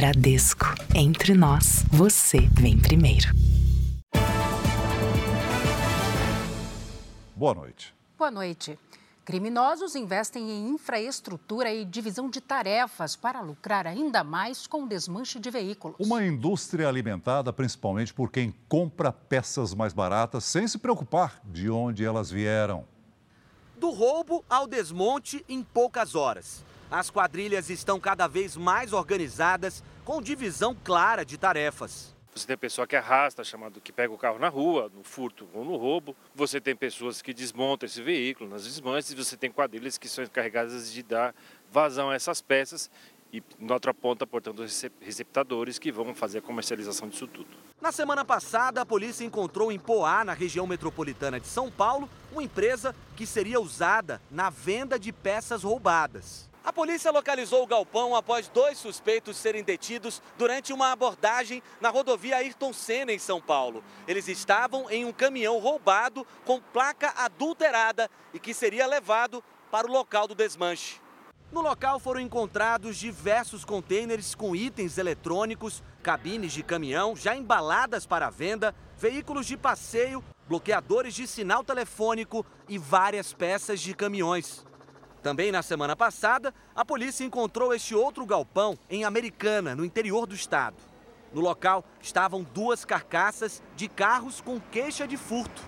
Bradesco. Entre nós, você vem primeiro. Boa noite. Boa noite. Criminosos investem em infraestrutura e divisão de tarefas para lucrar ainda mais com o desmanche de veículos. Uma indústria alimentada principalmente por quem compra peças mais baratas sem se preocupar de onde elas vieram. Do roubo ao desmonte em poucas horas. As quadrilhas estão cada vez mais organizadas, com divisão clara de tarefas. Você tem pessoa que arrasta, chamado que pega o carro na rua, no furto ou no roubo. Você tem pessoas que desmontam esse veículo nas desmanches. E você tem quadrilhas que são encarregadas de dar vazão a essas peças e na outra ponta, portanto, receptadores que vão fazer a comercialização disso tudo. Na semana passada, a polícia encontrou em Poá, na região metropolitana de São Paulo, uma empresa que seria usada na venda de peças roubadas. A polícia localizou o galpão após dois suspeitos serem detidos durante uma abordagem na rodovia Ayrton Senna, em São Paulo. Eles estavam em um caminhão roubado com placa adulterada e que seria levado para o local do desmanche. No local foram encontrados diversos contêineres com itens eletrônicos, cabines de caminhão já embaladas para venda, veículos de passeio, bloqueadores de sinal telefônico e várias peças de caminhões. Também na semana passada, a polícia encontrou este outro galpão em Americana, no interior do estado. No local estavam duas carcaças de carros com queixa de furto.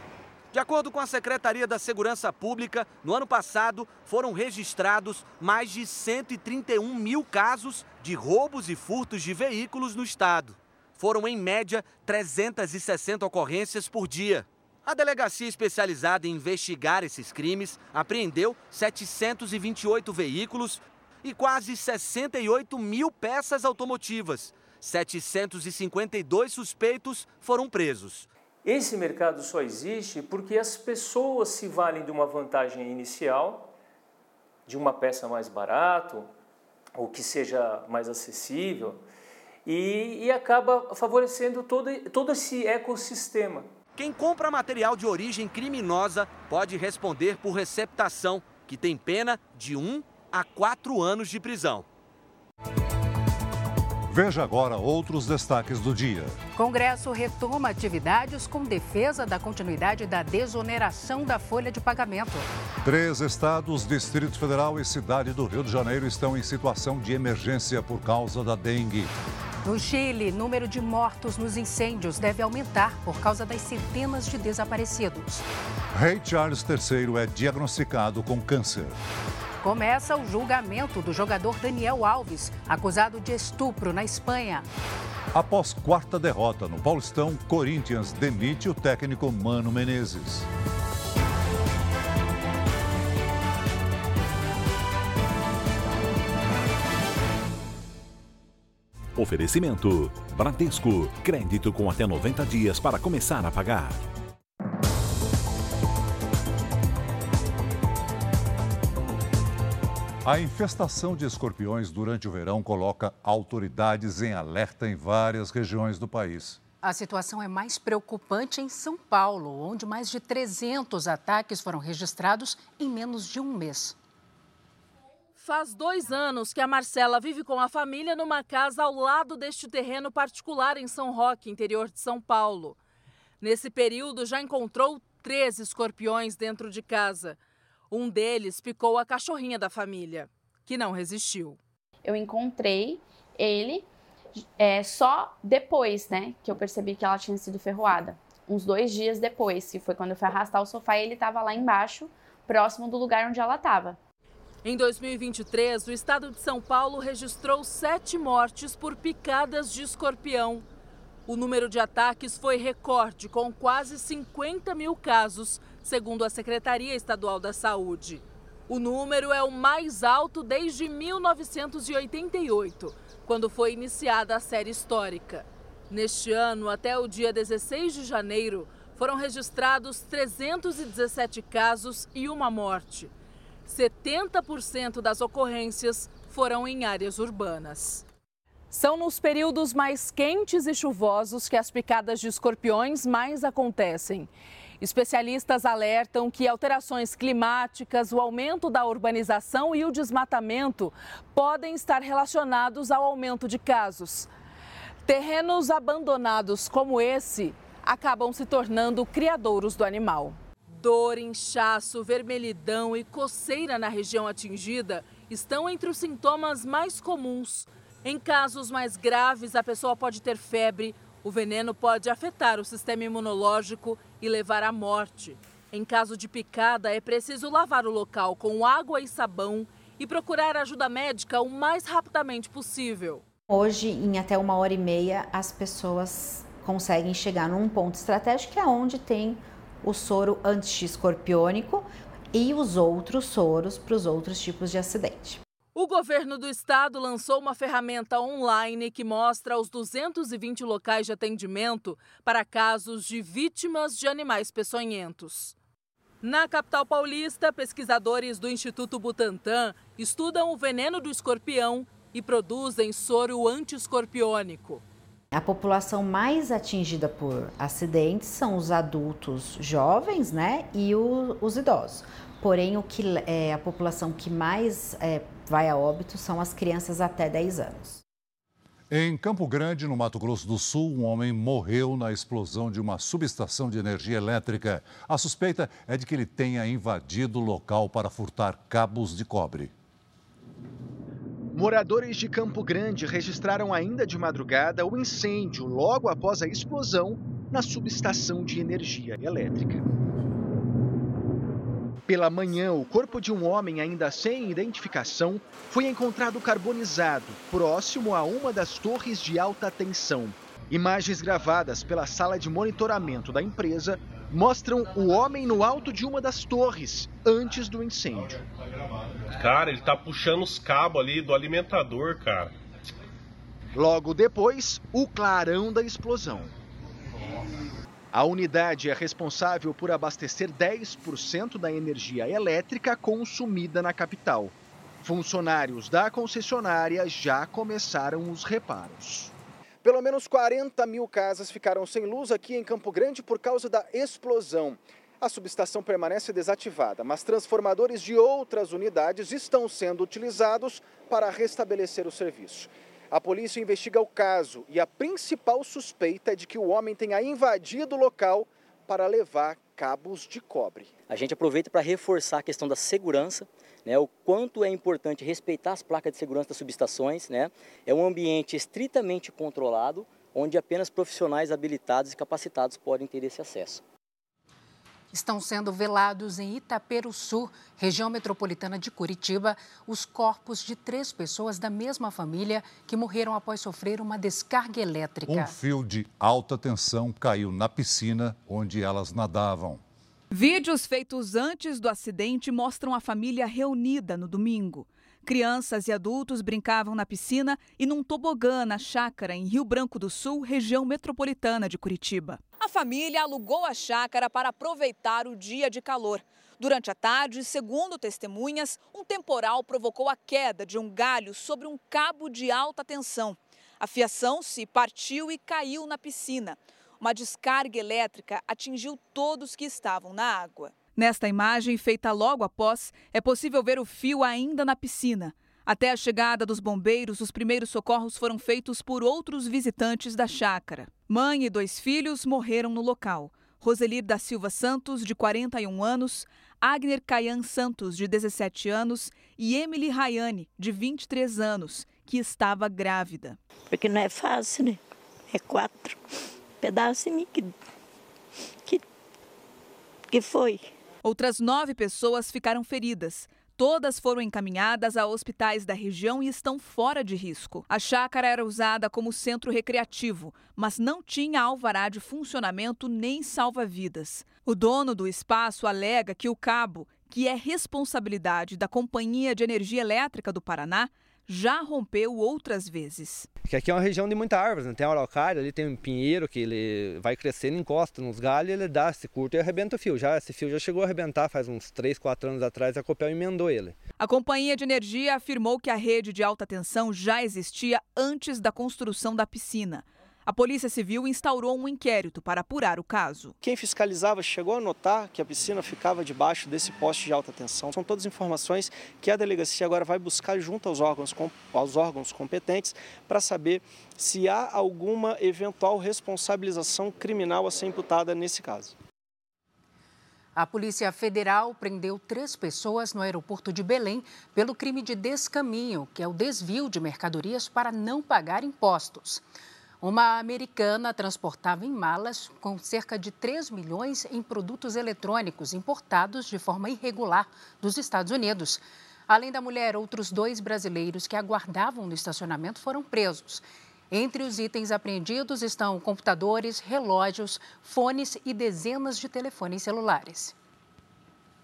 De acordo com a Secretaria da Segurança Pública, no ano passado foram registrados mais de 131 mil casos de roubos e furtos de veículos no estado. Foram, em média, 360 ocorrências por dia. A delegacia especializada em investigar esses crimes apreendeu 728 veículos e quase 68 mil peças automotivas. 752 suspeitos foram presos. Esse mercado só existe porque as pessoas se valem de uma vantagem inicial, de uma peça mais barato, ou que seja mais acessível, e, e acaba favorecendo todo, todo esse ecossistema. Quem compra material de origem criminosa pode responder por receptação, que tem pena de 1 a 4 anos de prisão. Veja agora outros destaques do dia. Congresso retoma atividades com defesa da continuidade da desoneração da folha de pagamento. Três estados, Distrito Federal e Cidade do Rio de Janeiro estão em situação de emergência por causa da dengue. No Chile, número de mortos nos incêndios deve aumentar por causa das centenas de desaparecidos. Rei Charles III é diagnosticado com câncer. Começa o julgamento do jogador Daniel Alves, acusado de estupro na Espanha. Após quarta derrota no Paulistão, Corinthians demite o técnico Mano Menezes. Oferecimento: Bradesco. Crédito com até 90 dias para começar a pagar. A infestação de escorpiões durante o verão coloca autoridades em alerta em várias regiões do país. A situação é mais preocupante em São Paulo, onde mais de 300 ataques foram registrados em menos de um mês. Faz dois anos que a Marcela vive com a família numa casa ao lado deste terreno particular em São Roque, interior de São Paulo. Nesse período, já encontrou três escorpiões dentro de casa. Um deles picou a cachorrinha da família, que não resistiu. Eu encontrei ele é, só depois, né, que eu percebi que ela tinha sido ferroada. Uns dois dias depois, que foi quando eu fui arrastar o sofá e ele estava lá embaixo, próximo do lugar onde ela estava. Em 2023, o estado de São Paulo registrou sete mortes por picadas de escorpião. O número de ataques foi recorde, com quase 50 mil casos, segundo a Secretaria Estadual da Saúde. O número é o mais alto desde 1988, quando foi iniciada a série histórica. Neste ano, até o dia 16 de janeiro, foram registrados 317 casos e uma morte. 70% das ocorrências foram em áreas urbanas. São nos períodos mais quentes e chuvosos que as picadas de escorpiões mais acontecem. Especialistas alertam que alterações climáticas, o aumento da urbanização e o desmatamento podem estar relacionados ao aumento de casos. Terrenos abandonados como esse acabam se tornando criadouros do animal. Dor, inchaço, vermelhidão e coceira na região atingida estão entre os sintomas mais comuns. Em casos mais graves, a pessoa pode ter febre, o veneno pode afetar o sistema imunológico e levar à morte. Em caso de picada, é preciso lavar o local com água e sabão e procurar ajuda médica o mais rapidamente possível. Hoje, em até uma hora e meia, as pessoas conseguem chegar num ponto estratégico que é onde tem o soro anti-escorpiônico e os outros soros para os outros tipos de acidente. O governo do estado lançou uma ferramenta online que mostra os 220 locais de atendimento para casos de vítimas de animais peçonhentos. Na capital paulista, pesquisadores do Instituto Butantan estudam o veneno do escorpião e produzem soro anti-escorpiônico. A população mais atingida por acidentes são os adultos jovens, né, e o, os idosos. Porém, o que é a população que mais é, vai a óbito são as crianças até 10 anos. Em Campo Grande, no Mato Grosso do Sul, um homem morreu na explosão de uma subestação de energia elétrica. A suspeita é de que ele tenha invadido o local para furtar cabos de cobre. Moradores de Campo Grande registraram ainda de madrugada o incêndio logo após a explosão na subestação de energia elétrica. Pela manhã, o corpo de um homem ainda sem identificação foi encontrado carbonizado, próximo a uma das torres de alta tensão. Imagens gravadas pela sala de monitoramento da empresa mostram o homem no alto de uma das torres antes do incêndio. Cara, ele tá puxando os cabos ali do alimentador, cara. Logo depois, o clarão da explosão. A unidade é responsável por abastecer 10% da energia elétrica consumida na capital. Funcionários da concessionária já começaram os reparos. Pelo menos 40 mil casas ficaram sem luz aqui em Campo Grande por causa da explosão. A subestação permanece desativada, mas transformadores de outras unidades estão sendo utilizados para restabelecer o serviço. A polícia investiga o caso e a principal suspeita é de que o homem tenha invadido o local para levar cabos de cobre. A gente aproveita para reforçar a questão da segurança né, o quanto é importante respeitar as placas de segurança das subestações. Né, é um ambiente estritamente controlado, onde apenas profissionais habilitados e capacitados podem ter esse acesso. Estão sendo velados em Itaperuçu, região metropolitana de Curitiba, os corpos de três pessoas da mesma família que morreram após sofrer uma descarga elétrica. Um fio de alta tensão caiu na piscina onde elas nadavam. Vídeos feitos antes do acidente mostram a família reunida no domingo. Crianças e adultos brincavam na piscina e num tobogã na chácara em Rio Branco do Sul, região metropolitana de Curitiba. A família alugou a chácara para aproveitar o dia de calor. Durante a tarde, segundo testemunhas, um temporal provocou a queda de um galho sobre um cabo de alta tensão. A fiação se partiu e caiu na piscina. Uma descarga elétrica atingiu todos que estavam na água. Nesta imagem, feita logo após, é possível ver o fio ainda na piscina. Até a chegada dos bombeiros, os primeiros socorros foram feitos por outros visitantes da chácara. Mãe e dois filhos morreram no local. Roselir da Silva Santos, de 41 anos, Agner Caian Santos, de 17 anos, e Emily Rayane, de 23 anos, que estava grávida. Porque não é fácil, né? É quatro pedaço em mim que, que, que foi. Outras nove pessoas ficaram feridas. Todas foram encaminhadas a hospitais da região e estão fora de risco. A chácara era usada como centro recreativo, mas não tinha alvará de funcionamento nem salva-vidas. O dono do espaço alega que o cabo, que é responsabilidade da Companhia de Energia Elétrica do Paraná, já rompeu outras vezes. Que aqui é uma região de muita árvore, né? tem araucária, ali tem um pinheiro que ele vai crescendo, encosta nos galhos, ele dá esse curto e arrebenta o fio. Já esse fio já chegou a arrebentar faz uns 3, 4 anos atrás, a Copel emendou ele. A companhia de energia afirmou que a rede de alta tensão já existia antes da construção da piscina. A Polícia Civil instaurou um inquérito para apurar o caso. Quem fiscalizava chegou a notar que a piscina ficava debaixo desse poste de alta tensão. São todas informações que a delegacia agora vai buscar junto aos órgãos, aos órgãos competentes para saber se há alguma eventual responsabilização criminal a ser imputada nesse caso. A Polícia Federal prendeu três pessoas no aeroporto de Belém pelo crime de descaminho, que é o desvio de mercadorias para não pagar impostos. Uma americana transportava em malas com cerca de 3 milhões em produtos eletrônicos importados de forma irregular dos Estados Unidos. Além da mulher, outros dois brasileiros que aguardavam no estacionamento foram presos. Entre os itens apreendidos estão computadores, relógios, fones e dezenas de telefones celulares.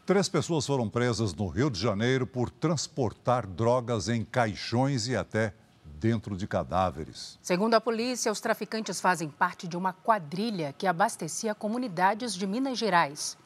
Três pessoas foram presas no Rio de Janeiro por transportar drogas em caixões e até dentro de cadáveres. Segundo a polícia, os traficantes fazem parte de uma quadrilha que abastecia comunidades de Minas Gerais.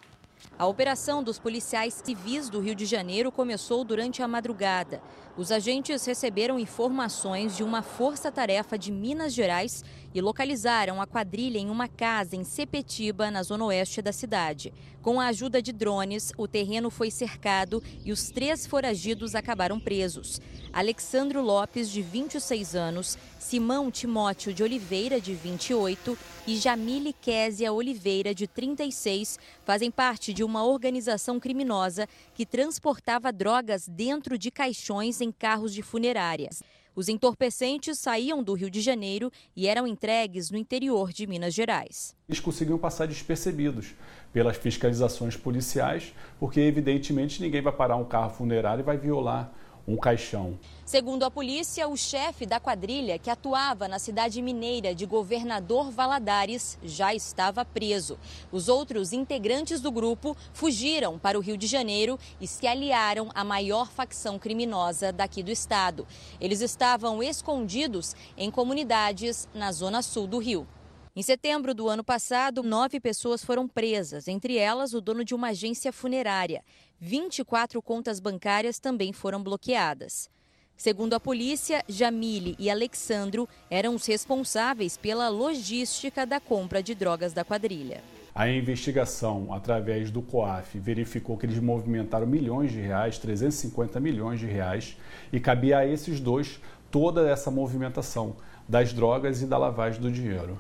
A operação dos policiais civis do Rio de Janeiro começou durante a madrugada. Os agentes receberam informações de uma força-tarefa de Minas Gerais e localizaram a quadrilha em uma casa em Sepetiba, na zona oeste da cidade. Com a ajuda de drones, o terreno foi cercado e os três foragidos acabaram presos. Alexandro Lopes, de 26 anos, Simão Timóteo de Oliveira, de 28, e Jamile Késia Oliveira, de 36, fazem parte de uma organização criminosa que transportava drogas dentro de caixões em carros de funerárias. Os entorpecentes saíam do Rio de Janeiro e eram entregues no interior de Minas Gerais. Eles conseguiam passar despercebidos pelas fiscalizações policiais, porque evidentemente ninguém vai parar um carro funerário e vai violar um caixão. Segundo a polícia, o chefe da quadrilha, que atuava na cidade mineira de Governador Valadares, já estava preso. Os outros integrantes do grupo fugiram para o Rio de Janeiro e se aliaram à maior facção criminosa daqui do estado. Eles estavam escondidos em comunidades na zona sul do Rio. Em setembro do ano passado, nove pessoas foram presas, entre elas o dono de uma agência funerária. 24 contas bancárias também foram bloqueadas. Segundo a polícia, Jamile e Alexandro eram os responsáveis pela logística da compra de drogas da quadrilha. A investigação, através do COAF, verificou que eles movimentaram milhões de reais, 350 milhões de reais, e cabia a esses dois toda essa movimentação das drogas e da lavagem do dinheiro.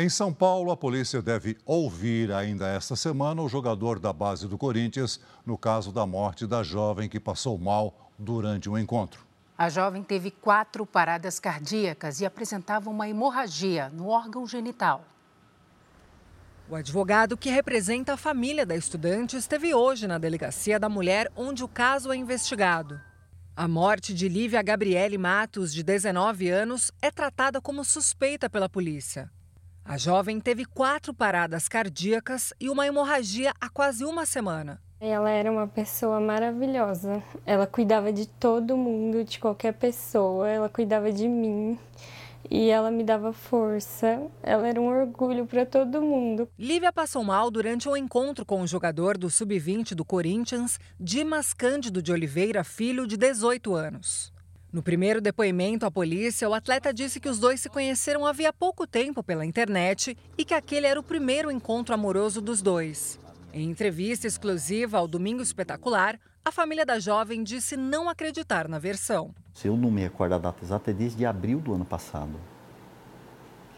Em São Paulo, a polícia deve ouvir ainda esta semana o jogador da base do Corinthians no caso da morte da jovem que passou mal durante um encontro. A jovem teve quatro paradas cardíacas e apresentava uma hemorragia no órgão genital. O advogado que representa a família da estudante esteve hoje na delegacia da mulher onde o caso é investigado. A morte de Lívia Gabriele Matos, de 19 anos, é tratada como suspeita pela polícia. A jovem teve quatro paradas cardíacas e uma hemorragia há quase uma semana. Ela era uma pessoa maravilhosa. Ela cuidava de todo mundo, de qualquer pessoa. Ela cuidava de mim e ela me dava força. Ela era um orgulho para todo mundo. Lívia passou mal durante um encontro com o jogador do sub-20 do Corinthians, Dimas Cândido de Oliveira, filho de 18 anos. No primeiro depoimento à polícia, o atleta disse que os dois se conheceram havia pouco tempo pela internet e que aquele era o primeiro encontro amoroso dos dois. Em entrevista exclusiva ao Domingo Espetacular, a família da jovem disse não acreditar na versão. Se eu não me recordo a data exata, é desde abril do ano passado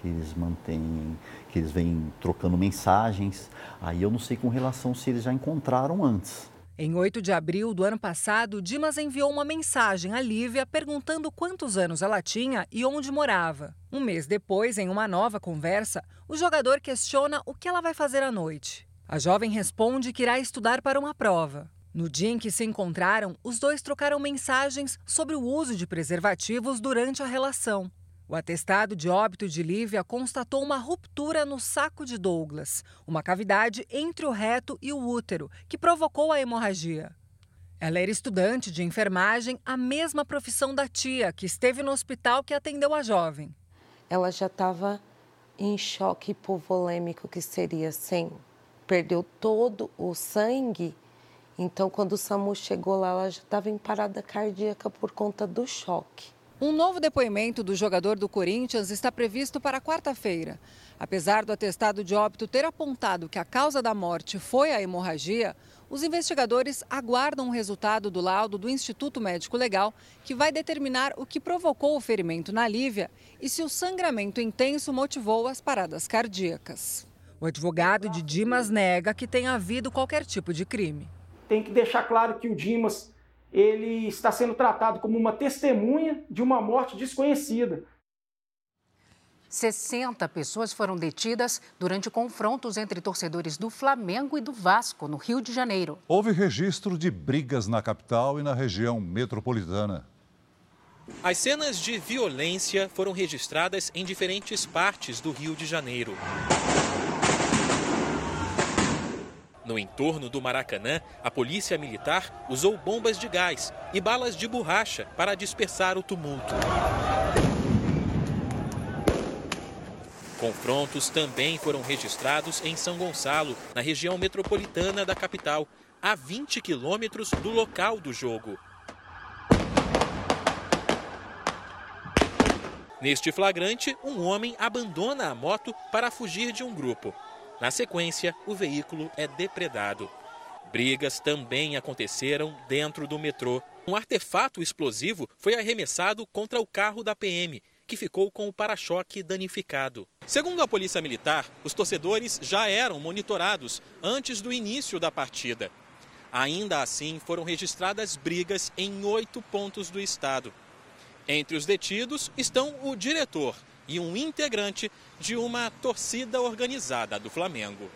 que eles mantêm, que eles vêm trocando mensagens. Aí eu não sei com relação se eles já encontraram antes. Em 8 de abril do ano passado, Dimas enviou uma mensagem a Lívia perguntando quantos anos ela tinha e onde morava. Um mês depois, em uma nova conversa, o jogador questiona o que ela vai fazer à noite. A jovem responde que irá estudar para uma prova. No dia em que se encontraram, os dois trocaram mensagens sobre o uso de preservativos durante a relação. O atestado de óbito de Lívia constatou uma ruptura no saco de Douglas, uma cavidade entre o reto e o útero, que provocou a hemorragia. Ela era estudante de enfermagem, a mesma profissão da tia, que esteve no hospital que atendeu a jovem. Ela já estava em choque hipovolêmico, que seria assim, perdeu todo o sangue. Então, quando o SAMU chegou lá, ela já estava em parada cardíaca por conta do choque. Um novo depoimento do jogador do Corinthians está previsto para quarta-feira. Apesar do atestado de óbito ter apontado que a causa da morte foi a hemorragia, os investigadores aguardam o resultado do laudo do Instituto Médico Legal, que vai determinar o que provocou o ferimento na Lívia e se o sangramento intenso motivou as paradas cardíacas. O advogado de Dimas nega que tenha havido qualquer tipo de crime. Tem que deixar claro que o Dimas ele está sendo tratado como uma testemunha de uma morte desconhecida. 60 pessoas foram detidas durante confrontos entre torcedores do Flamengo e do Vasco, no Rio de Janeiro. Houve registro de brigas na capital e na região metropolitana. As cenas de violência foram registradas em diferentes partes do Rio de Janeiro. No entorno do Maracanã, a polícia militar usou bombas de gás e balas de borracha para dispersar o tumulto. Confrontos também foram registrados em São Gonçalo, na região metropolitana da capital, a 20 quilômetros do local do jogo. Neste flagrante, um homem abandona a moto para fugir de um grupo. Na sequência, o veículo é depredado. Brigas também aconteceram dentro do metrô. Um artefato explosivo foi arremessado contra o carro da PM, que ficou com o para-choque danificado. Segundo a Polícia Militar, os torcedores já eram monitorados antes do início da partida. Ainda assim, foram registradas brigas em oito pontos do estado. Entre os detidos estão o diretor e um integrante de uma torcida organizada do Flamengo.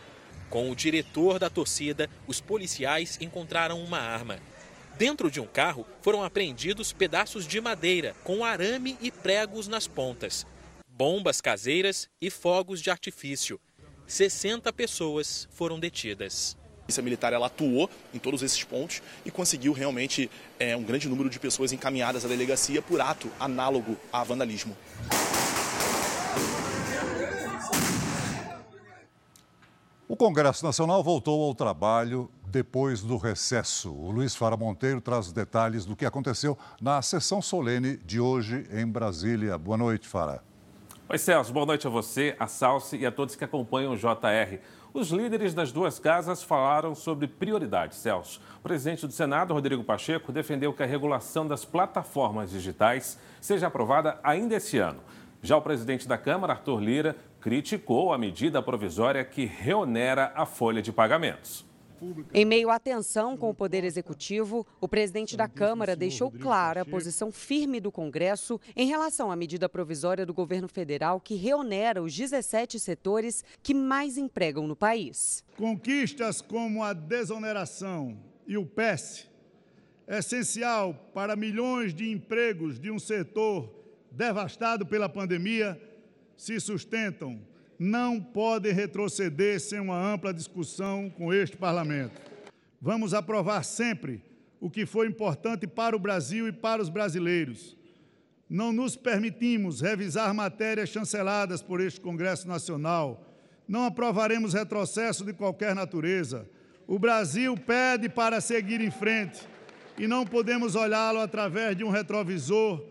Com o diretor da torcida, os policiais encontraram uma arma. Dentro de um carro foram apreendidos pedaços de madeira com arame e pregos nas pontas, bombas caseiras e fogos de artifício. 60 pessoas foram detidas. A polícia militar ela atuou em todos esses pontos e conseguiu realmente é, um grande número de pessoas encaminhadas à delegacia por ato análogo a vandalismo. O Congresso Nacional voltou ao trabalho depois do recesso. O Luiz Fara Monteiro traz os detalhes do que aconteceu na sessão solene de hoje em Brasília. Boa noite, Fara. Oi, Celso. Boa noite a você, a Salsi e a todos que acompanham o JR. Os líderes das duas casas falaram sobre prioridades, Celso. O presidente do Senado, Rodrigo Pacheco, defendeu que a regulação das plataformas digitais seja aprovada ainda esse ano. Já o presidente da Câmara, Arthur Lira, criticou a medida provisória que reonera a folha de pagamentos. Em meio à tensão com o Poder Executivo, o presidente da Câmara deixou clara a posição firme do Congresso em relação à medida provisória do governo federal que reonera os 17 setores que mais empregam no país. Conquistas como a desoneração e o PES, essencial para milhões de empregos de um setor devastado pela pandemia, se sustentam, não podem retroceder sem uma ampla discussão com este Parlamento. Vamos aprovar sempre o que foi importante para o Brasil e para os brasileiros. Não nos permitimos revisar matérias chanceladas por este Congresso Nacional. Não aprovaremos retrocesso de qualquer natureza. O Brasil pede para seguir em frente e não podemos olhá-lo através de um retrovisor.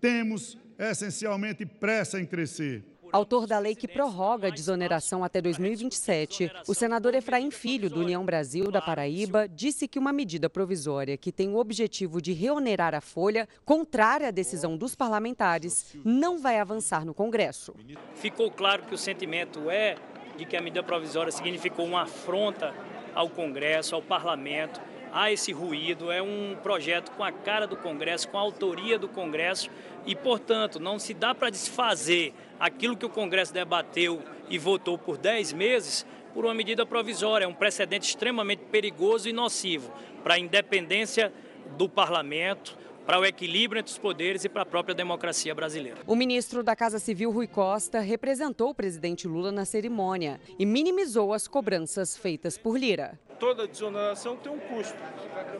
Temos essencialmente pressa em crescer. Autor da lei que prorroga a desoneração até 2027, o senador Efraim Filho, do União Brasil da Paraíba, disse que uma medida provisória que tem o objetivo de reonerar a folha, contrária à decisão dos parlamentares, não vai avançar no Congresso. Ficou claro que o sentimento é de que a medida provisória significou uma afronta ao Congresso, ao parlamento. Há esse ruído, é um projeto com a cara do Congresso, com a autoria do Congresso e, portanto, não se dá para desfazer aquilo que o Congresso debateu e votou por 10 meses por uma medida provisória. É um precedente extremamente perigoso e nocivo para a independência do parlamento, para o equilíbrio entre os poderes e para a própria democracia brasileira. O ministro da Casa Civil, Rui Costa, representou o presidente Lula na cerimônia e minimizou as cobranças feitas por Lira. Toda desoneração tem um custo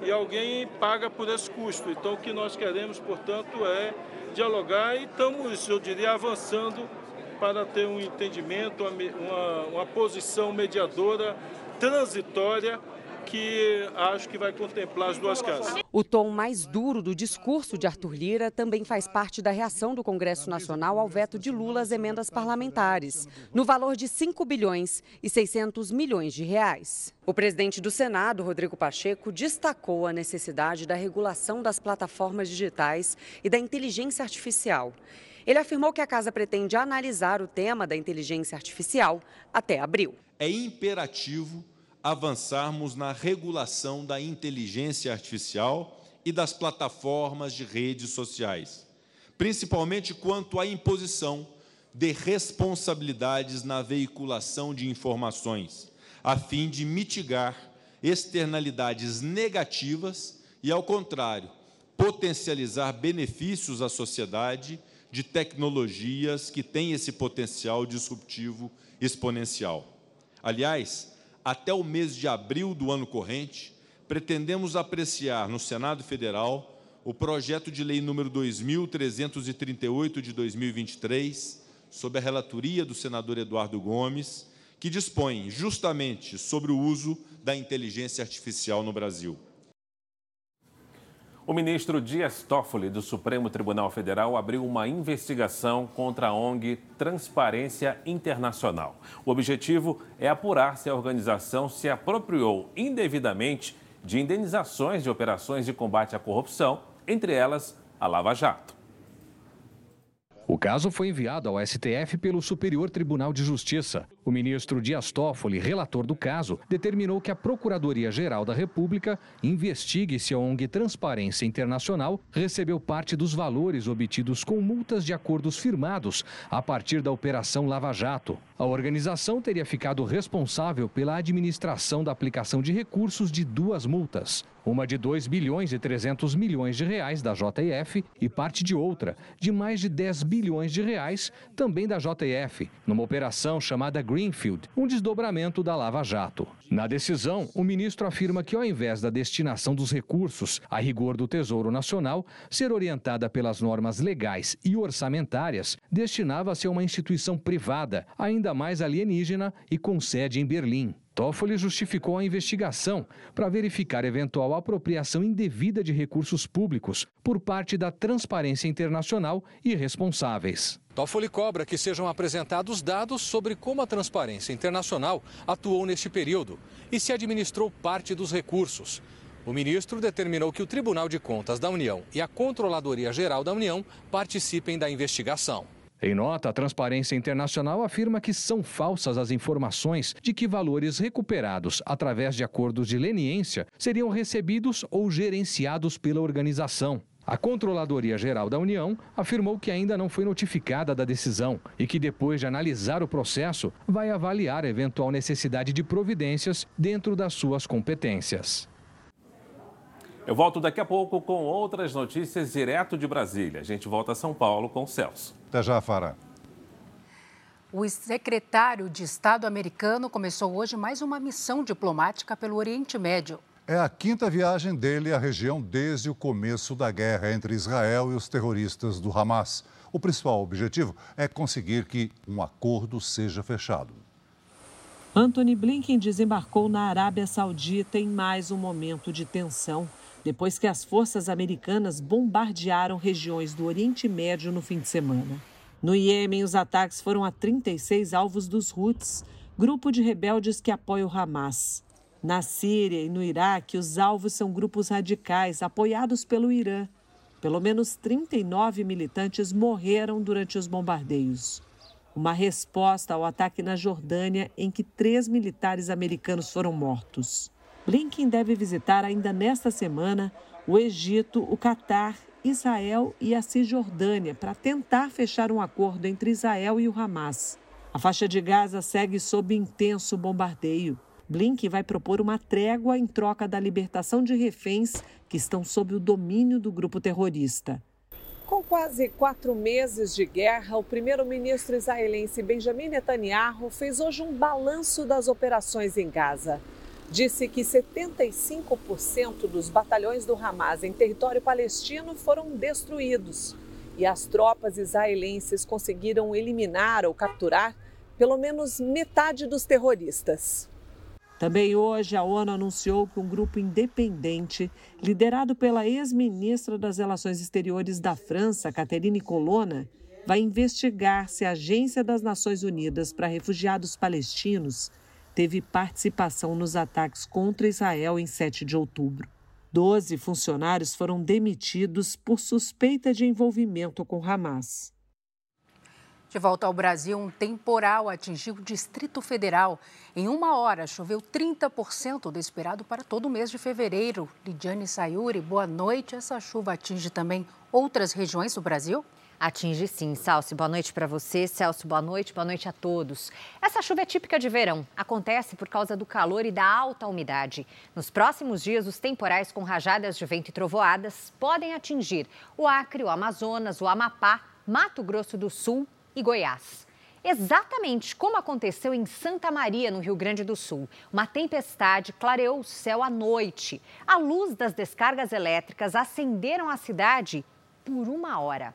e alguém paga por esse custo. Então, o que nós queremos, portanto, é dialogar e estamos, eu diria, avançando para ter um entendimento, uma, uma posição mediadora, transitória, que acho que vai contemplar as duas casas. O tom mais duro do discurso de Arthur Lira também faz parte da reação do Congresso Nacional ao veto de Lula às emendas parlamentares, no valor de 5 bilhões e 600 milhões de reais. O presidente do Senado, Rodrigo Pacheco, destacou a necessidade da regulação das plataformas digitais e da inteligência artificial. Ele afirmou que a casa pretende analisar o tema da inteligência artificial até abril. É imperativo avançarmos na regulação da inteligência artificial e das plataformas de redes sociais, principalmente quanto à imposição de responsabilidades na veiculação de informações, a fim de mitigar externalidades negativas e, ao contrário, potencializar benefícios à sociedade de tecnologias que têm esse potencial disruptivo exponencial. Aliás, até o mês de abril do ano corrente, pretendemos apreciar no Senado Federal o projeto de lei número 2338 de 2023, sob a relatoria do senador Eduardo Gomes, que dispõe justamente sobre o uso da inteligência artificial no Brasil. O ministro Dias Toffoli, do Supremo Tribunal Federal, abriu uma investigação contra a ONG Transparência Internacional. O objetivo é apurar se a organização se apropriou indevidamente de indenizações de operações de combate à corrupção, entre elas a Lava Jato. O caso foi enviado ao STF pelo Superior Tribunal de Justiça. O ministro Dias Toffoli, relator do caso, determinou que a Procuradoria-Geral da República investigue se a ONG Transparência Internacional recebeu parte dos valores obtidos com multas de acordos firmados a partir da Operação Lava Jato. A organização teria ficado responsável pela administração da aplicação de recursos de duas multas. Uma de 2 bilhões e 300 milhões de reais da JF e parte de outra, de mais de 10 bilhões de reais, também da JF, numa operação chamada Greenfield, um desdobramento da Lava Jato. Na decisão, o ministro afirma que, ao invés da destinação dos recursos a rigor do Tesouro Nacional ser orientada pelas normas legais e orçamentárias, destinava-se a uma instituição privada, ainda mais alienígena e com sede em Berlim. Toffoli justificou a investigação para verificar eventual apropriação indevida de recursos públicos por parte da Transparência Internacional e responsáveis. Toffoli cobra que sejam apresentados dados sobre como a Transparência Internacional atuou neste período e se administrou parte dos recursos. O ministro determinou que o Tribunal de Contas da União e a Controladoria Geral da União participem da investigação. Em nota, a Transparência Internacional afirma que são falsas as informações de que valores recuperados através de acordos de leniência seriam recebidos ou gerenciados pela organização. A Controladoria Geral da União afirmou que ainda não foi notificada da decisão e que, depois de analisar o processo, vai avaliar a eventual necessidade de providências dentro das suas competências. Eu volto daqui a pouco com outras notícias direto de Brasília. A gente volta a São Paulo com o Celso. Até já, Fara. O secretário de Estado americano começou hoje mais uma missão diplomática pelo Oriente Médio. É a quinta viagem dele à região desde o começo da guerra entre Israel e os terroristas do Hamas. O principal objetivo é conseguir que um acordo seja fechado. Anthony Blinken desembarcou na Arábia Saudita em mais um momento de tensão depois que as forças americanas bombardearam regiões do Oriente Médio no fim de semana. No Iêmen, os ataques foram a 36 alvos dos Houthis, grupo de rebeldes que apoia o Hamas. Na Síria e no Iraque, os alvos são grupos radicais apoiados pelo Irã. Pelo menos 39 militantes morreram durante os bombardeios. Uma resposta ao ataque na Jordânia, em que três militares americanos foram mortos. Blinken deve visitar ainda nesta semana o Egito, o Catar, Israel e a Cisjordânia para tentar fechar um acordo entre Israel e o Hamas. A faixa de Gaza segue sob intenso bombardeio. Blinken vai propor uma trégua em troca da libertação de reféns que estão sob o domínio do grupo terrorista. Com quase quatro meses de guerra, o primeiro-ministro israelense Benjamin Netanyahu fez hoje um balanço das operações em Gaza disse que 75% dos batalhões do Hamas em território palestino foram destruídos e as tropas israelenses conseguiram eliminar ou capturar pelo menos metade dos terroristas. Também hoje, a ONU anunciou que um grupo independente, liderado pela ex-ministra das Relações Exteriores da França, Catherine Colonna, vai investigar se a Agência das Nações Unidas para Refugiados Palestinos teve participação nos ataques contra Israel em 7 de outubro. Doze funcionários foram demitidos por suspeita de envolvimento com Hamas. De volta ao Brasil, um temporal atingiu o Distrito Federal. Em uma hora, choveu 30% do esperado para todo o mês de fevereiro. Lidiane Sayuri, boa noite. Essa chuva atinge também outras regiões do Brasil? Atinge sim. Salsi, boa noite para você. Celso, boa noite. Boa noite a todos. Essa chuva é típica de verão. Acontece por causa do calor e da alta umidade. Nos próximos dias, os temporais com rajadas de vento e trovoadas podem atingir o Acre, o Amazonas, o Amapá, Mato Grosso do Sul e Goiás. Exatamente como aconteceu em Santa Maria, no Rio Grande do Sul. Uma tempestade clareou o céu à noite. A luz das descargas elétricas acenderam a cidade por uma hora.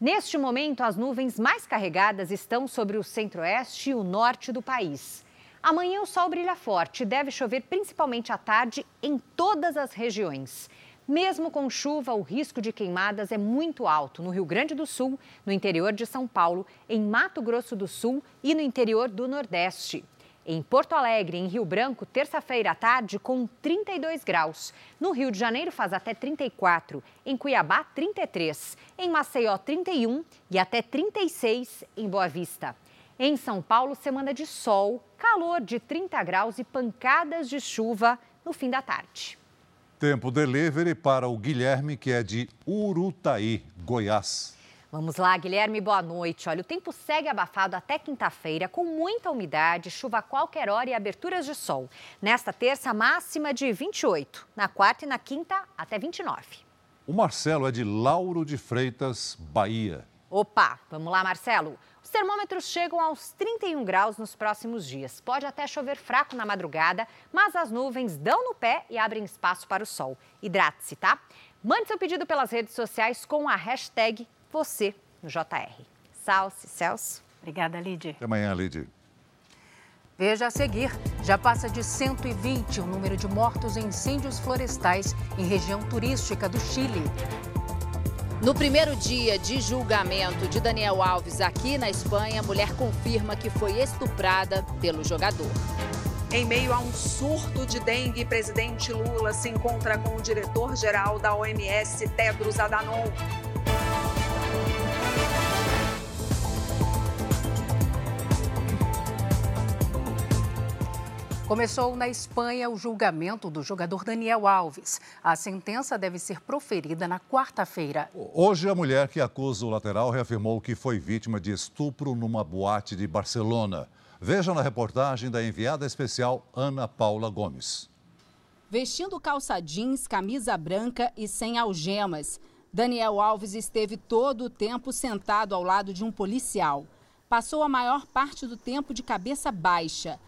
Neste momento, as nuvens mais carregadas estão sobre o centro-oeste e o norte do país. Amanhã o sol brilha forte e deve chover principalmente à tarde em todas as regiões. Mesmo com chuva, o risco de queimadas é muito alto no Rio Grande do Sul, no interior de São Paulo, em Mato Grosso do Sul e no interior do Nordeste. Em Porto Alegre, em Rio Branco, terça-feira à tarde, com 32 graus. No Rio de Janeiro, faz até 34. Em Cuiabá, 33. Em Maceió, 31 e até 36 em Boa Vista. Em São Paulo, semana de sol, calor de 30 graus e pancadas de chuva no fim da tarde. Tempo delivery para o Guilherme, que é de Urutaí, Goiás. Vamos lá, Guilherme, boa noite. Olha, o tempo segue abafado até quinta-feira, com muita umidade, chuva a qualquer hora e aberturas de sol. Nesta terça, máxima de 28. Na quarta e na quinta, até 29. O Marcelo é de Lauro de Freitas, Bahia. Opa, vamos lá, Marcelo. Os termômetros chegam aos 31 graus nos próximos dias. Pode até chover fraco na madrugada, mas as nuvens dão no pé e abrem espaço para o sol. Hidrate-se, tá? Mande seu pedido pelas redes sociais com a hashtag você no JR. Salce, Celso. Obrigada, Lidy. Até amanhã, Lidy. Veja a seguir, já passa de 120 o número de mortos em incêndios florestais em região turística do Chile. No primeiro dia de julgamento de Daniel Alves aqui na Espanha, a mulher confirma que foi estuprada pelo jogador. Em meio a um surto de dengue, presidente Lula se encontra com o diretor-geral da OMS, Tedros Adhanom. Começou na Espanha o julgamento do jogador Daniel Alves. A sentença deve ser proferida na quarta-feira. Hoje, a mulher que acusa o lateral reafirmou que foi vítima de estupro numa boate de Barcelona. Veja na reportagem da enviada especial Ana Paula Gomes. Vestindo calça jeans, camisa branca e sem algemas, Daniel Alves esteve todo o tempo sentado ao lado de um policial. Passou a maior parte do tempo de cabeça baixa.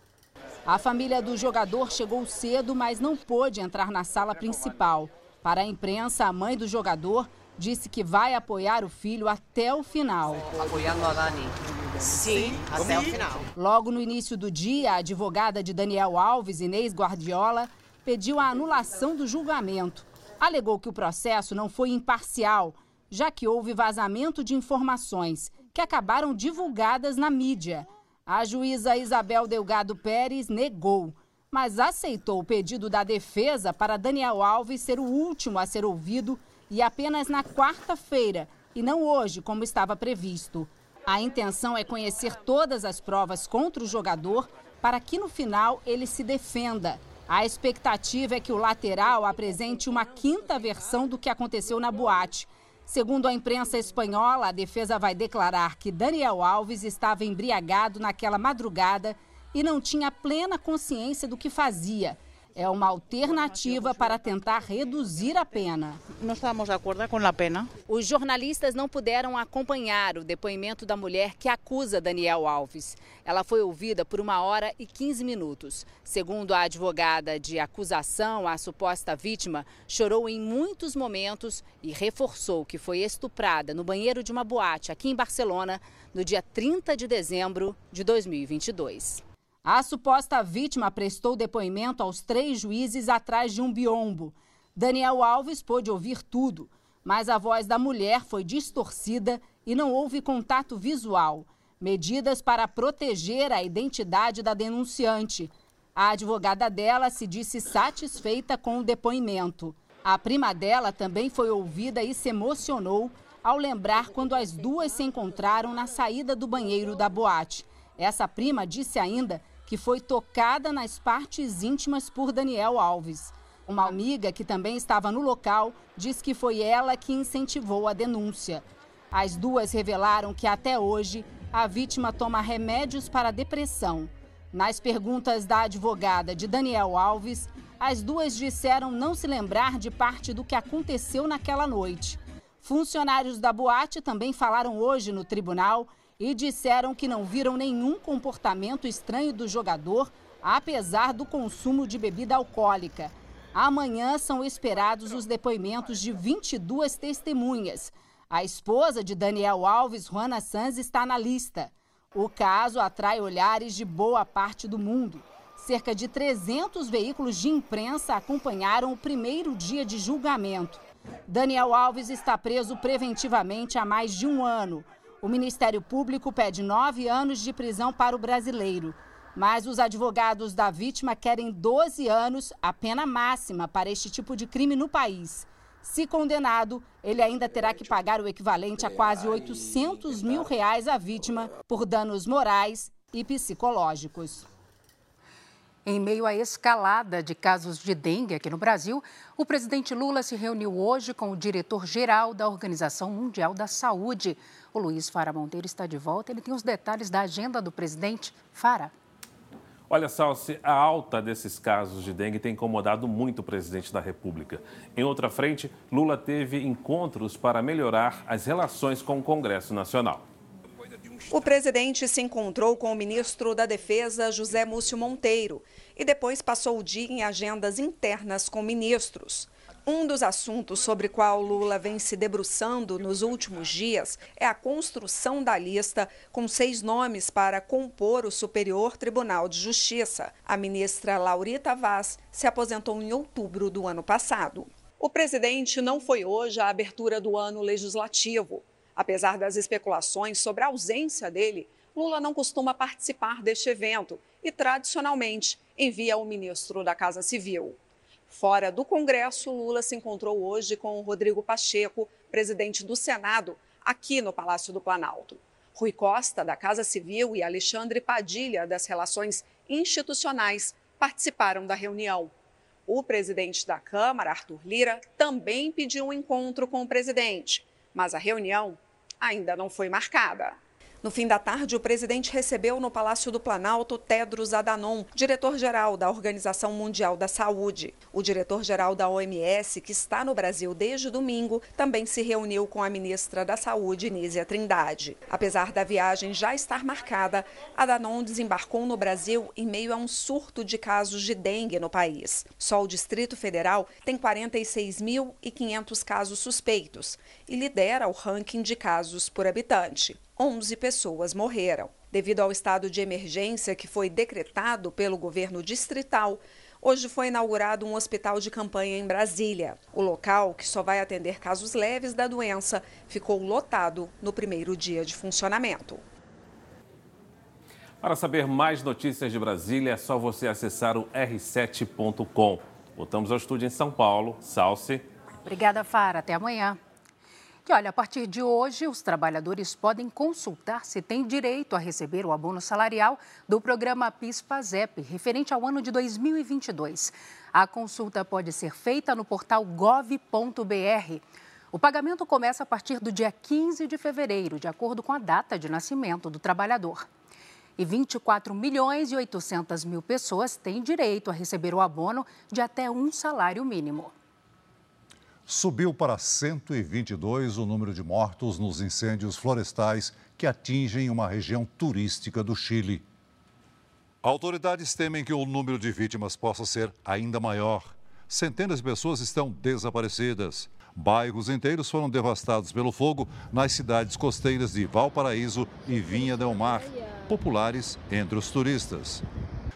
A família do jogador chegou cedo, mas não pôde entrar na sala principal. Para a imprensa, a mãe do jogador disse que vai apoiar o filho até o final. Apoiando a Dani. Sim, até o final. Logo no início do dia, a advogada de Daniel Alves, Inês Guardiola, pediu a anulação do julgamento. Alegou que o processo não foi imparcial, já que houve vazamento de informações que acabaram divulgadas na mídia. A juíza Isabel Delgado Pérez negou, mas aceitou o pedido da defesa para Daniel Alves ser o último a ser ouvido e apenas na quarta-feira, e não hoje, como estava previsto. A intenção é conhecer todas as provas contra o jogador para que no final ele se defenda. A expectativa é que o lateral apresente uma quinta versão do que aconteceu na boate Segundo a imprensa espanhola, a defesa vai declarar que Daniel Alves estava embriagado naquela madrugada e não tinha plena consciência do que fazia é uma alternativa para tentar reduzir a pena. Não estamos de acordo com a pena. Os jornalistas não puderam acompanhar o depoimento da mulher que acusa Daniel Alves. Ela foi ouvida por uma hora e 15 minutos. Segundo a advogada de acusação, a suposta vítima chorou em muitos momentos e reforçou que foi estuprada no banheiro de uma boate aqui em Barcelona no dia 30 de dezembro de 2022. A suposta vítima prestou depoimento aos três juízes atrás de um biombo. Daniel Alves pôde ouvir tudo, mas a voz da mulher foi distorcida e não houve contato visual. Medidas para proteger a identidade da denunciante. A advogada dela se disse satisfeita com o depoimento. A prima dela também foi ouvida e se emocionou ao lembrar quando as duas se encontraram na saída do banheiro da boate. Essa prima disse ainda que foi tocada nas partes íntimas por Daniel Alves. Uma amiga que também estava no local diz que foi ela que incentivou a denúncia. As duas revelaram que até hoje a vítima toma remédios para depressão. Nas perguntas da advogada de Daniel Alves, as duas disseram não se lembrar de parte do que aconteceu naquela noite. Funcionários da boate também falaram hoje no tribunal e disseram que não viram nenhum comportamento estranho do jogador, apesar do consumo de bebida alcoólica. Amanhã são esperados os depoimentos de 22 testemunhas. A esposa de Daniel Alves, Juana Sanz, está na lista. O caso atrai olhares de boa parte do mundo. Cerca de 300 veículos de imprensa acompanharam o primeiro dia de julgamento. Daniel Alves está preso preventivamente há mais de um ano. O Ministério Público pede nove anos de prisão para o brasileiro. Mas os advogados da vítima querem 12 anos, a pena máxima para este tipo de crime no país. Se condenado, ele ainda terá que pagar o equivalente a quase 800 mil reais à vítima por danos morais e psicológicos. Em meio à escalada de casos de dengue aqui no Brasil, o presidente Lula se reuniu hoje com o diretor-geral da Organização Mundial da Saúde. O Luiz Fara Monteiro está de volta. Ele tem os detalhes da agenda do presidente. Fara. Olha, Salsi, a alta desses casos de dengue tem incomodado muito o presidente da República. Em outra frente, Lula teve encontros para melhorar as relações com o Congresso Nacional. O presidente se encontrou com o ministro da Defesa, José Múcio Monteiro, e depois passou o dia em agendas internas com ministros. Um dos assuntos sobre qual Lula vem se debruçando nos últimos dias é a construção da lista com seis nomes para compor o Superior Tribunal de Justiça. A ministra Laurita Vaz se aposentou em outubro do ano passado. O presidente não foi hoje à abertura do ano legislativo. Apesar das especulações sobre a ausência dele, Lula não costuma participar deste evento e, tradicionalmente, envia o ministro da Casa Civil. Fora do Congresso, Lula se encontrou hoje com Rodrigo Pacheco, presidente do Senado, aqui no Palácio do Planalto. Rui Costa, da Casa Civil, e Alexandre Padilha, das Relações Institucionais, participaram da reunião. O presidente da Câmara, Arthur Lira, também pediu um encontro com o presidente, mas a reunião ainda não foi marcada. No fim da tarde, o presidente recebeu no Palácio do Planalto Tedros Adhanom, diretor-geral da Organização Mundial da Saúde. O diretor-geral da OMS, que está no Brasil desde domingo, também se reuniu com a ministra da Saúde, Nízia Trindade. Apesar da viagem já estar marcada, Adhanom desembarcou no Brasil em meio a um surto de casos de dengue no país. Só o Distrito Federal tem 46.500 casos suspeitos e lidera o ranking de casos por habitante. 11 pessoas morreram. Devido ao estado de emergência que foi decretado pelo governo distrital, hoje foi inaugurado um hospital de campanha em Brasília. O local, que só vai atender casos leves da doença, ficou lotado no primeiro dia de funcionamento. Para saber mais notícias de Brasília, é só você acessar o r7.com. Voltamos ao estúdio em São Paulo. Salce. Obrigada, Fara. Até amanhã. E olha, a partir de hoje, os trabalhadores podem consultar se têm direito a receber o abono salarial do programa PIS-PASEP, referente ao ano de 2022. A consulta pode ser feita no portal gov.br. O pagamento começa a partir do dia 15 de fevereiro, de acordo com a data de nascimento do trabalhador. E 24 milhões e 800 mil pessoas têm direito a receber o abono de até um salário mínimo. Subiu para 122 o número de mortos nos incêndios florestais que atingem uma região turística do Chile. Autoridades temem que o número de vítimas possa ser ainda maior. Centenas de pessoas estão desaparecidas. Bairros inteiros foram devastados pelo fogo nas cidades costeiras de Valparaíso e Vinha del Mar, populares entre os turistas.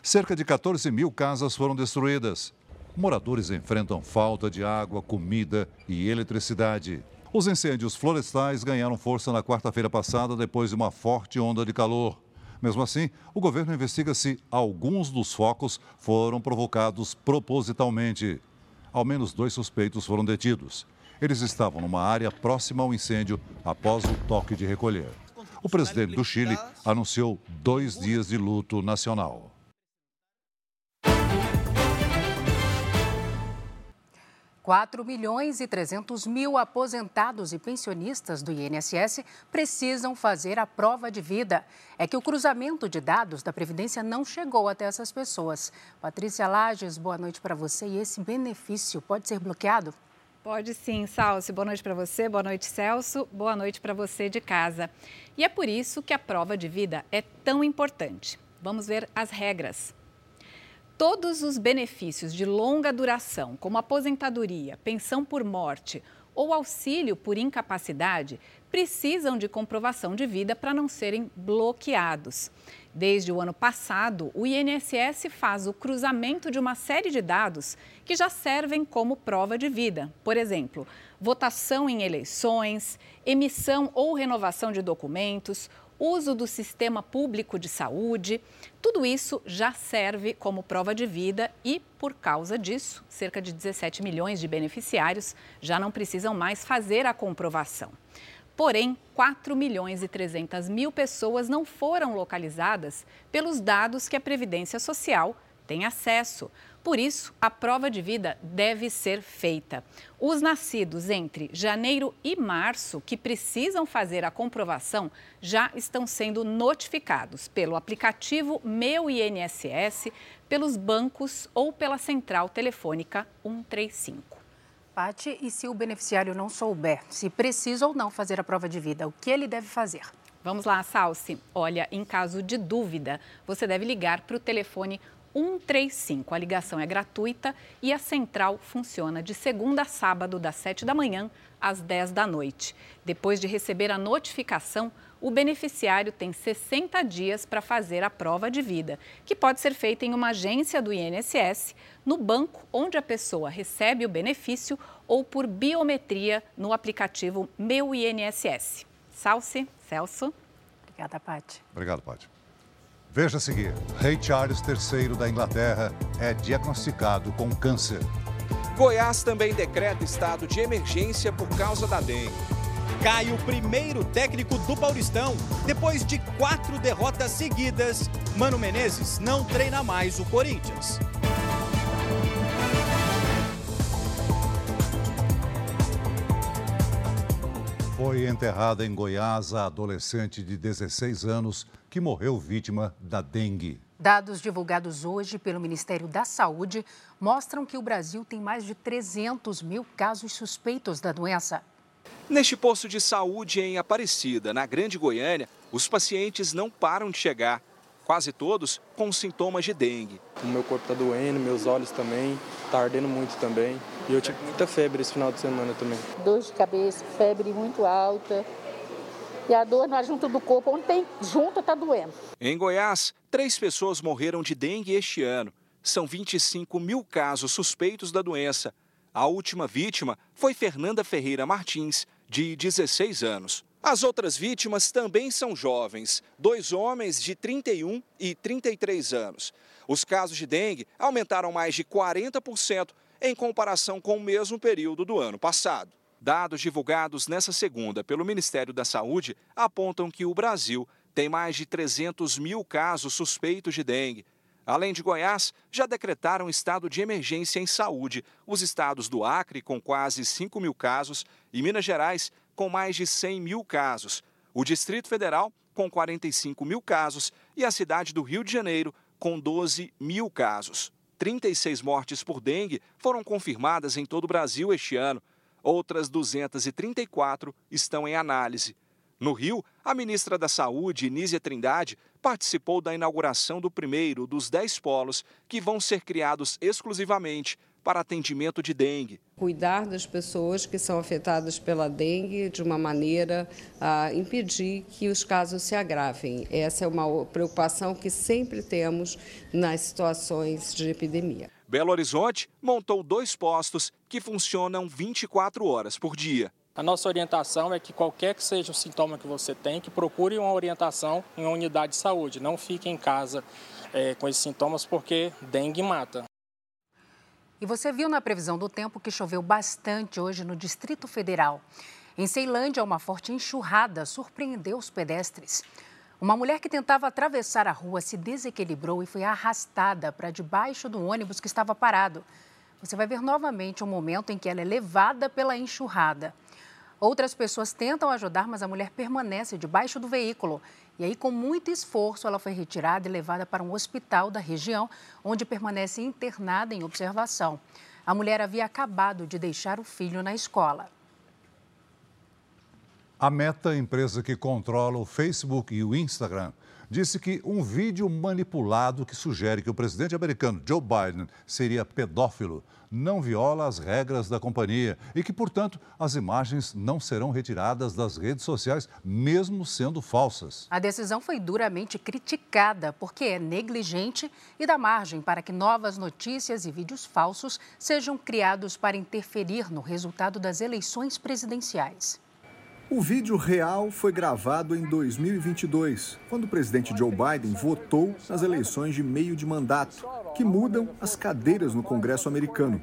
Cerca de 14 mil casas foram destruídas. Moradores enfrentam falta de água, comida e eletricidade. Os incêndios florestais ganharam força na quarta-feira passada depois de uma forte onda de calor. Mesmo assim, o governo investiga se alguns dos focos foram provocados propositalmente. Ao menos dois suspeitos foram detidos. Eles estavam numa área próxima ao incêndio após o toque de recolher. O presidente do Chile anunciou dois dias de luto nacional. 4 milhões e 300 mil aposentados e pensionistas do INSS precisam fazer a prova de vida. É que o cruzamento de dados da Previdência não chegou até essas pessoas. Patrícia Lages, boa noite para você. E esse benefício pode ser bloqueado? Pode sim, Salsi. Boa noite para você, boa noite, Celso. Boa noite para você de casa. E é por isso que a prova de vida é tão importante. Vamos ver as regras. Todos os benefícios de longa duração, como aposentadoria, pensão por morte ou auxílio por incapacidade, precisam de comprovação de vida para não serem bloqueados. Desde o ano passado, o INSS faz o cruzamento de uma série de dados que já servem como prova de vida. Por exemplo, votação em eleições, emissão ou renovação de documentos, uso do sistema público de saúde, tudo isso já serve como prova de vida e, por causa disso, cerca de 17 milhões de beneficiários já não precisam mais fazer a comprovação. Porém, 4 milhões e 300 mil pessoas não foram localizadas pelos dados que a Previdência Social tem acesso. Por isso, a prova de vida deve ser feita. Os nascidos entre janeiro e março, que precisam fazer a comprovação, já estão sendo notificados pelo aplicativo Meu INSS, pelos bancos ou pela central telefônica 135. Pati, e se o beneficiário não souber se precisa ou não fazer a prova de vida, o que ele deve fazer? Vamos lá, Salsi. Olha, em caso de dúvida, você deve ligar para o telefone 135. A ligação é gratuita e a central funciona de segunda a sábado, das 7 da manhã às 10 da noite. Depois de receber a notificação, o beneficiário tem 60 dias para fazer a prova de vida, que pode ser feita em uma agência do INSS, no banco onde a pessoa recebe o benefício ou por biometria no aplicativo Meu INSS. Salce, Celso. Obrigada, Paty. Obrigado, Paty. Veja a seguir: Rei Charles III da Inglaterra é diagnosticado com câncer. Goiás também decreta estado de emergência por causa da dengue. Cai o primeiro técnico do Paulistão. Depois de quatro derrotas seguidas, Mano Menezes não treina mais o Corinthians. Foi enterrada em Goiás a adolescente de 16 anos que morreu vítima da dengue. Dados divulgados hoje pelo Ministério da Saúde mostram que o Brasil tem mais de 300 mil casos suspeitos da doença. Neste posto de saúde em Aparecida, na Grande Goiânia, os pacientes não param de chegar. Quase todos com sintomas de dengue. O meu corpo está doendo, meus olhos também, está ardendo muito também. E eu tive muita febre esse final de semana também. Dor de cabeça, febre muito alta, e a dor na junta do corpo, onde tem junta, está doendo. Em Goiás, três pessoas morreram de dengue este ano. São 25 mil casos suspeitos da doença. A última vítima foi Fernanda Ferreira Martins, de 16 anos. As outras vítimas também são jovens, dois homens de 31 e 33 anos. Os casos de dengue aumentaram mais de 40% em comparação com o mesmo período do ano passado. Dados divulgados nessa segunda pelo Ministério da Saúde apontam que o Brasil tem mais de 300 mil casos suspeitos de dengue. Além de Goiás, já decretaram estado de emergência em saúde os estados do Acre, com quase 5 mil casos, e Minas Gerais, com mais de 100 mil casos, o Distrito Federal, com 45 mil casos, e a cidade do Rio de Janeiro, com 12 mil casos. 36 mortes por dengue foram confirmadas em todo o Brasil este ano. Outras 234 estão em análise. No Rio, a ministra da Saúde, Nízia Trindade, participou da inauguração do primeiro dos 10 polos que vão ser criados exclusivamente para atendimento de dengue. Cuidar das pessoas que são afetadas pela dengue de uma maneira a impedir que os casos se agravem. Essa é uma preocupação que sempre temos nas situações de epidemia. Belo Horizonte montou dois postos que funcionam 24 horas por dia. A nossa orientação é que qualquer que seja o sintoma que você tem, que procure uma orientação em uma unidade de saúde. Não fique em casa é, com esses sintomas, porque dengue mata. E você viu na previsão do tempo que choveu bastante hoje no Distrito Federal. Em Ceilândia, uma forte enxurrada surpreendeu os pedestres. Uma mulher que tentava atravessar a rua se desequilibrou e foi arrastada para debaixo do ônibus que estava parado. Você vai ver novamente o um momento em que ela é levada pela enxurrada. Outras pessoas tentam ajudar, mas a mulher permanece debaixo do veículo. E aí, com muito esforço, ela foi retirada e levada para um hospital da região, onde permanece internada em observação. A mulher havia acabado de deixar o filho na escola. A Meta, empresa que controla o Facebook e o Instagram, disse que um vídeo manipulado que sugere que o presidente americano Joe Biden seria pedófilo não viola as regras da companhia e que, portanto, as imagens não serão retiradas das redes sociais, mesmo sendo falsas. A decisão foi duramente criticada porque é negligente e dá margem para que novas notícias e vídeos falsos sejam criados para interferir no resultado das eleições presidenciais. O vídeo real foi gravado em 2022, quando o presidente Joe Biden votou nas eleições de meio de mandato, que mudam as cadeiras no Congresso americano.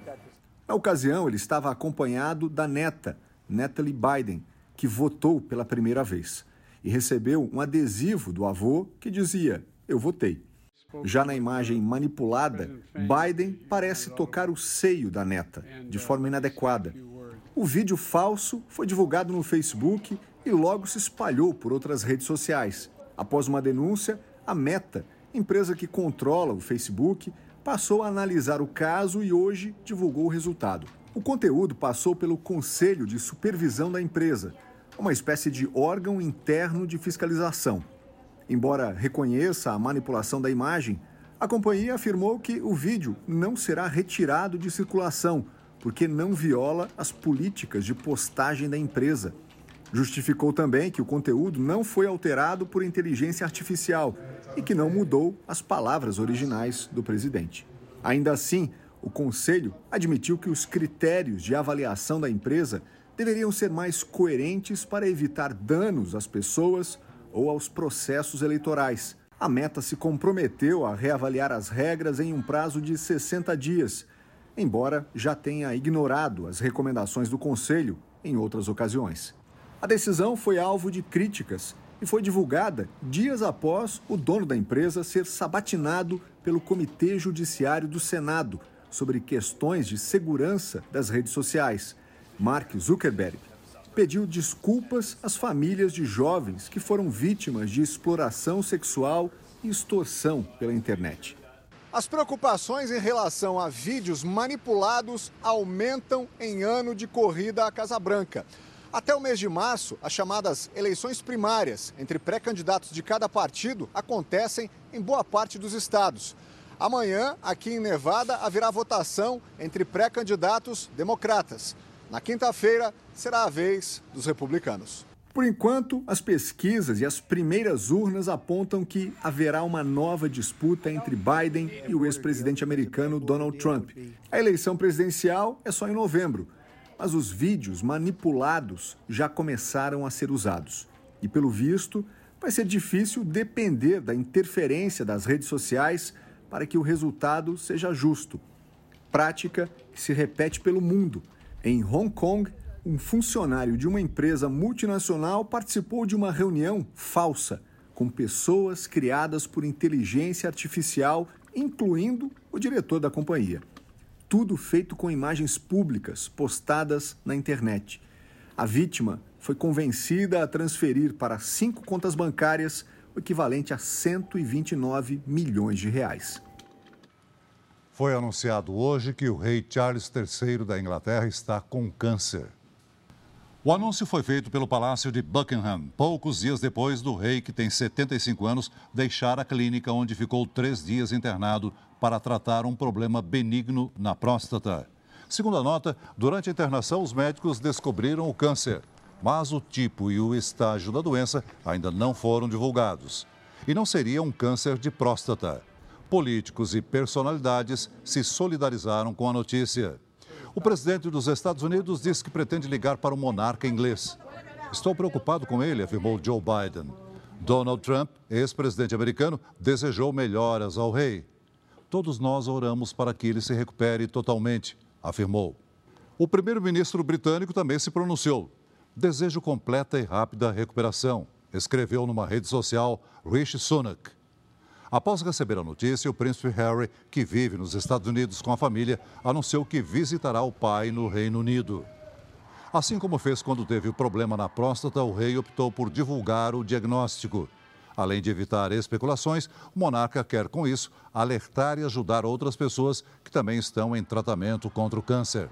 Na ocasião, ele estava acompanhado da neta, Natalie Biden, que votou pela primeira vez, e recebeu um adesivo do avô que dizia: Eu votei. Já na imagem manipulada, Biden parece tocar o seio da neta, de forma inadequada o vídeo falso foi divulgado no Facebook e logo se espalhou por outras redes sociais. Após uma denúncia, a Meta, empresa que controla o Facebook, passou a analisar o caso e hoje divulgou o resultado. O conteúdo passou pelo Conselho de Supervisão da empresa, uma espécie de órgão interno de fiscalização. Embora reconheça a manipulação da imagem, a companhia afirmou que o vídeo não será retirado de circulação porque não viola as políticas de postagem da empresa. Justificou também que o conteúdo não foi alterado por inteligência artificial e que não mudou as palavras originais do presidente. Ainda assim, o conselho admitiu que os critérios de avaliação da empresa deveriam ser mais coerentes para evitar danos às pessoas ou aos processos eleitorais. A meta se comprometeu a reavaliar as regras em um prazo de 60 dias embora já tenha ignorado as recomendações do Conselho em outras ocasiões. A decisão foi alvo de críticas e foi divulgada dias após o dono da empresa ser sabatinado pelo Comitê Judiciário do Senado sobre questões de segurança das redes sociais. Mark Zuckerberg pediu desculpas às famílias de jovens que foram vítimas de exploração sexual e extorsão pela internet. As preocupações em relação a vídeos manipulados aumentam em ano de corrida à Casa Branca. Até o mês de março, as chamadas eleições primárias entre pré-candidatos de cada partido acontecem em boa parte dos estados. Amanhã, aqui em Nevada, haverá votação entre pré-candidatos democratas. Na quinta-feira, será a vez dos republicanos. Por enquanto, as pesquisas e as primeiras urnas apontam que haverá uma nova disputa entre Biden e o ex-presidente americano Donald Trump. A eleição presidencial é só em novembro, mas os vídeos manipulados já começaram a ser usados. E, pelo visto, vai ser difícil depender da interferência das redes sociais para que o resultado seja justo. Prática que se repete pelo mundo. Em Hong Kong, um funcionário de uma empresa multinacional participou de uma reunião falsa com pessoas criadas por inteligência artificial, incluindo o diretor da companhia. Tudo feito com imagens públicas postadas na internet. A vítima foi convencida a transferir para cinco contas bancárias o equivalente a 129 milhões de reais. Foi anunciado hoje que o rei Charles III da Inglaterra está com câncer. O anúncio foi feito pelo Palácio de Buckingham, poucos dias depois do rei, que tem 75 anos, deixar a clínica onde ficou três dias internado para tratar um problema benigno na próstata. Segundo a nota, durante a internação, os médicos descobriram o câncer, mas o tipo e o estágio da doença ainda não foram divulgados. E não seria um câncer de próstata. Políticos e personalidades se solidarizaram com a notícia. O presidente dos Estados Unidos disse que pretende ligar para o monarca inglês. Estou preocupado com ele, afirmou Joe Biden. Donald Trump, ex-presidente americano, desejou melhoras ao rei. Todos nós oramos para que ele se recupere totalmente, afirmou. O primeiro-ministro britânico também se pronunciou. Desejo completa e rápida recuperação, escreveu numa rede social Rishi Sunak. Após receber a notícia, o príncipe Harry, que vive nos Estados Unidos com a família, anunciou que visitará o pai no Reino Unido. Assim como fez quando teve o problema na próstata, o rei optou por divulgar o diagnóstico. Além de evitar especulações, o monarca quer, com isso, alertar e ajudar outras pessoas que também estão em tratamento contra o câncer.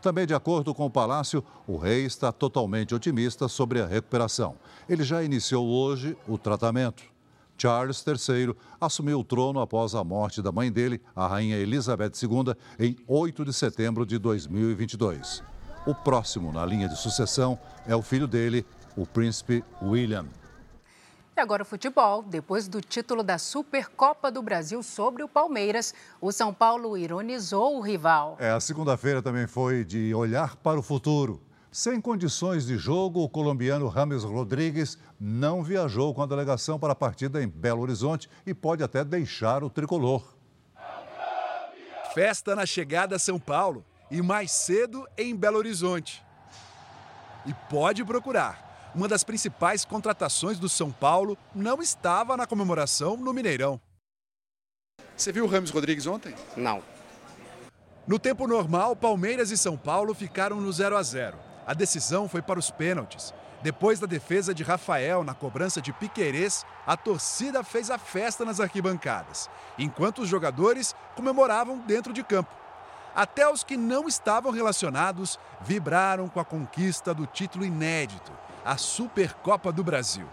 Também, de acordo com o palácio, o rei está totalmente otimista sobre a recuperação. Ele já iniciou hoje o tratamento. Charles III assumiu o trono após a morte da mãe dele, a rainha Elizabeth II, em 8 de setembro de 2022. O próximo na linha de sucessão é o filho dele, o príncipe William. E agora o futebol. Depois do título da Supercopa do Brasil sobre o Palmeiras, o São Paulo ironizou o rival. É, a segunda-feira também foi de olhar para o futuro. Sem condições de jogo, o colombiano Rames Rodrigues não viajou com a delegação para a partida em Belo Horizonte e pode até deixar o tricolor. Festa na chegada a São Paulo e mais cedo em Belo Horizonte. E pode procurar. Uma das principais contratações do São Paulo não estava na comemoração no Mineirão. Você viu o Rames Rodrigues ontem? Não. No tempo normal, Palmeiras e São Paulo ficaram no 0 a 0. A decisão foi para os pênaltis. Depois da defesa de Rafael na cobrança de Piquerez, a torcida fez a festa nas arquibancadas, enquanto os jogadores comemoravam dentro de campo. Até os que não estavam relacionados vibraram com a conquista do título inédito, a Supercopa do Brasil.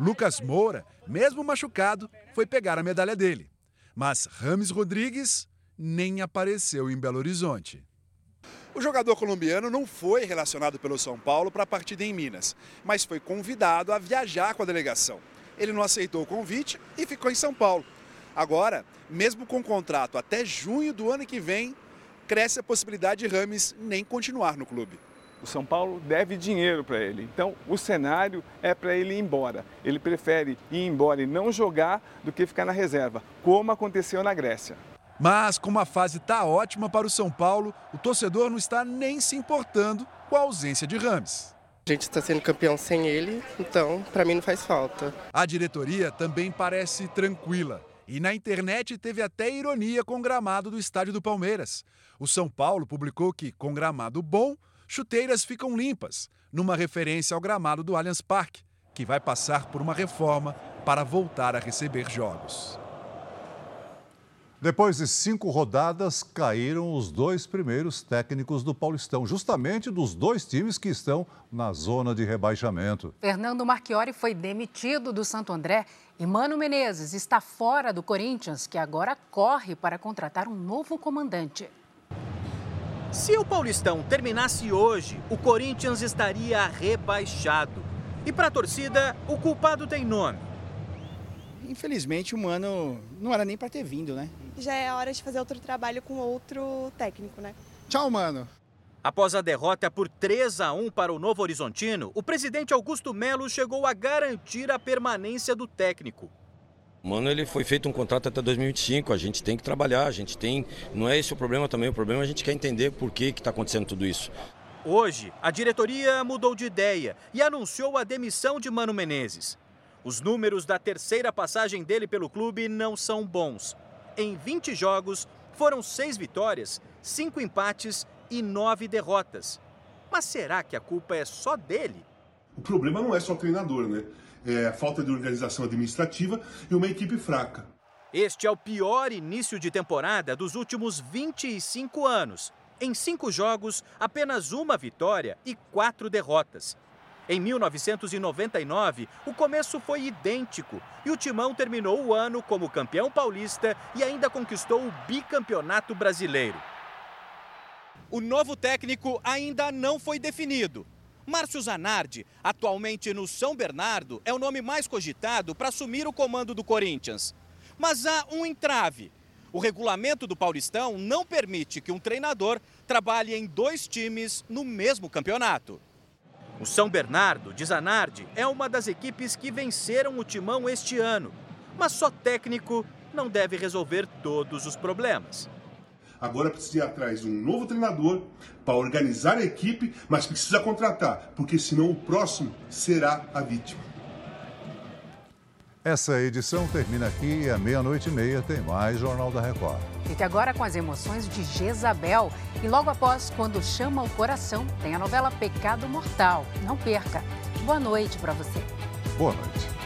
Lucas Moura, mesmo machucado, foi pegar a medalha dele. Mas Rames Rodrigues nem apareceu em Belo Horizonte. O jogador colombiano não foi relacionado pelo São Paulo para a partida em Minas, mas foi convidado a viajar com a delegação. Ele não aceitou o convite e ficou em São Paulo. Agora, mesmo com contrato até junho do ano que vem, cresce a possibilidade de Rames nem continuar no clube. O São Paulo deve dinheiro para ele, então o cenário é para ele ir embora. Ele prefere ir embora e não jogar do que ficar na reserva, como aconteceu na Grécia. Mas, como a fase está ótima para o São Paulo, o torcedor não está nem se importando com a ausência de Rames. A gente está sendo campeão sem ele, então para mim não faz falta. A diretoria também parece tranquila. E na internet teve até ironia com o gramado do estádio do Palmeiras. O São Paulo publicou que, com gramado bom, chuteiras ficam limpas, numa referência ao gramado do Allianz Parque, que vai passar por uma reforma para voltar a receber jogos. Depois de cinco rodadas, caíram os dois primeiros técnicos do Paulistão, justamente dos dois times que estão na zona de rebaixamento. Fernando Marchiori foi demitido do Santo André e Mano Menezes está fora do Corinthians, que agora corre para contratar um novo comandante. Se o Paulistão terminasse hoje, o Corinthians estaria rebaixado. E para a torcida, o culpado tem nome. Infelizmente, o Mano não era nem para ter vindo, né? já é hora de fazer outro trabalho com outro técnico, né? Tchau, mano. Após a derrota por 3 a 1 para o Novo Horizontino, o presidente Augusto Melo chegou a garantir a permanência do técnico. Mano, ele foi feito um contrato até 2025, a gente tem que trabalhar, a gente tem, não é esse o problema também, o problema é a gente quer entender por que está acontecendo tudo isso. Hoje, a diretoria mudou de ideia e anunciou a demissão de Mano Menezes. Os números da terceira passagem dele pelo clube não são bons. Em 20 jogos, foram seis vitórias, cinco empates e nove derrotas. Mas será que a culpa é só dele? O problema não é só o treinador, né? É a falta de organização administrativa e uma equipe fraca. Este é o pior início de temporada dos últimos 25 anos. Em cinco jogos, apenas uma vitória e quatro derrotas. Em 1999, o começo foi idêntico e o Timão terminou o ano como campeão paulista e ainda conquistou o bicampeonato brasileiro. O novo técnico ainda não foi definido. Márcio Zanardi, atualmente no São Bernardo, é o nome mais cogitado para assumir o comando do Corinthians. Mas há um entrave. O regulamento do Paulistão não permite que um treinador trabalhe em dois times no mesmo campeonato. O São Bernardo, de Zanardi, é uma das equipes que venceram o timão este ano. Mas só técnico não deve resolver todos os problemas. Agora precisa ir atrás de um novo treinador para organizar a equipe, mas precisa contratar, porque senão o próximo será a vítima. Essa edição termina aqui e à meia-noite e meia tem mais Jornal da Record. Fique agora com as emoções de Jezabel. E logo após, quando chama o coração, tem a novela Pecado Mortal. Não perca. Boa noite para você. Boa noite.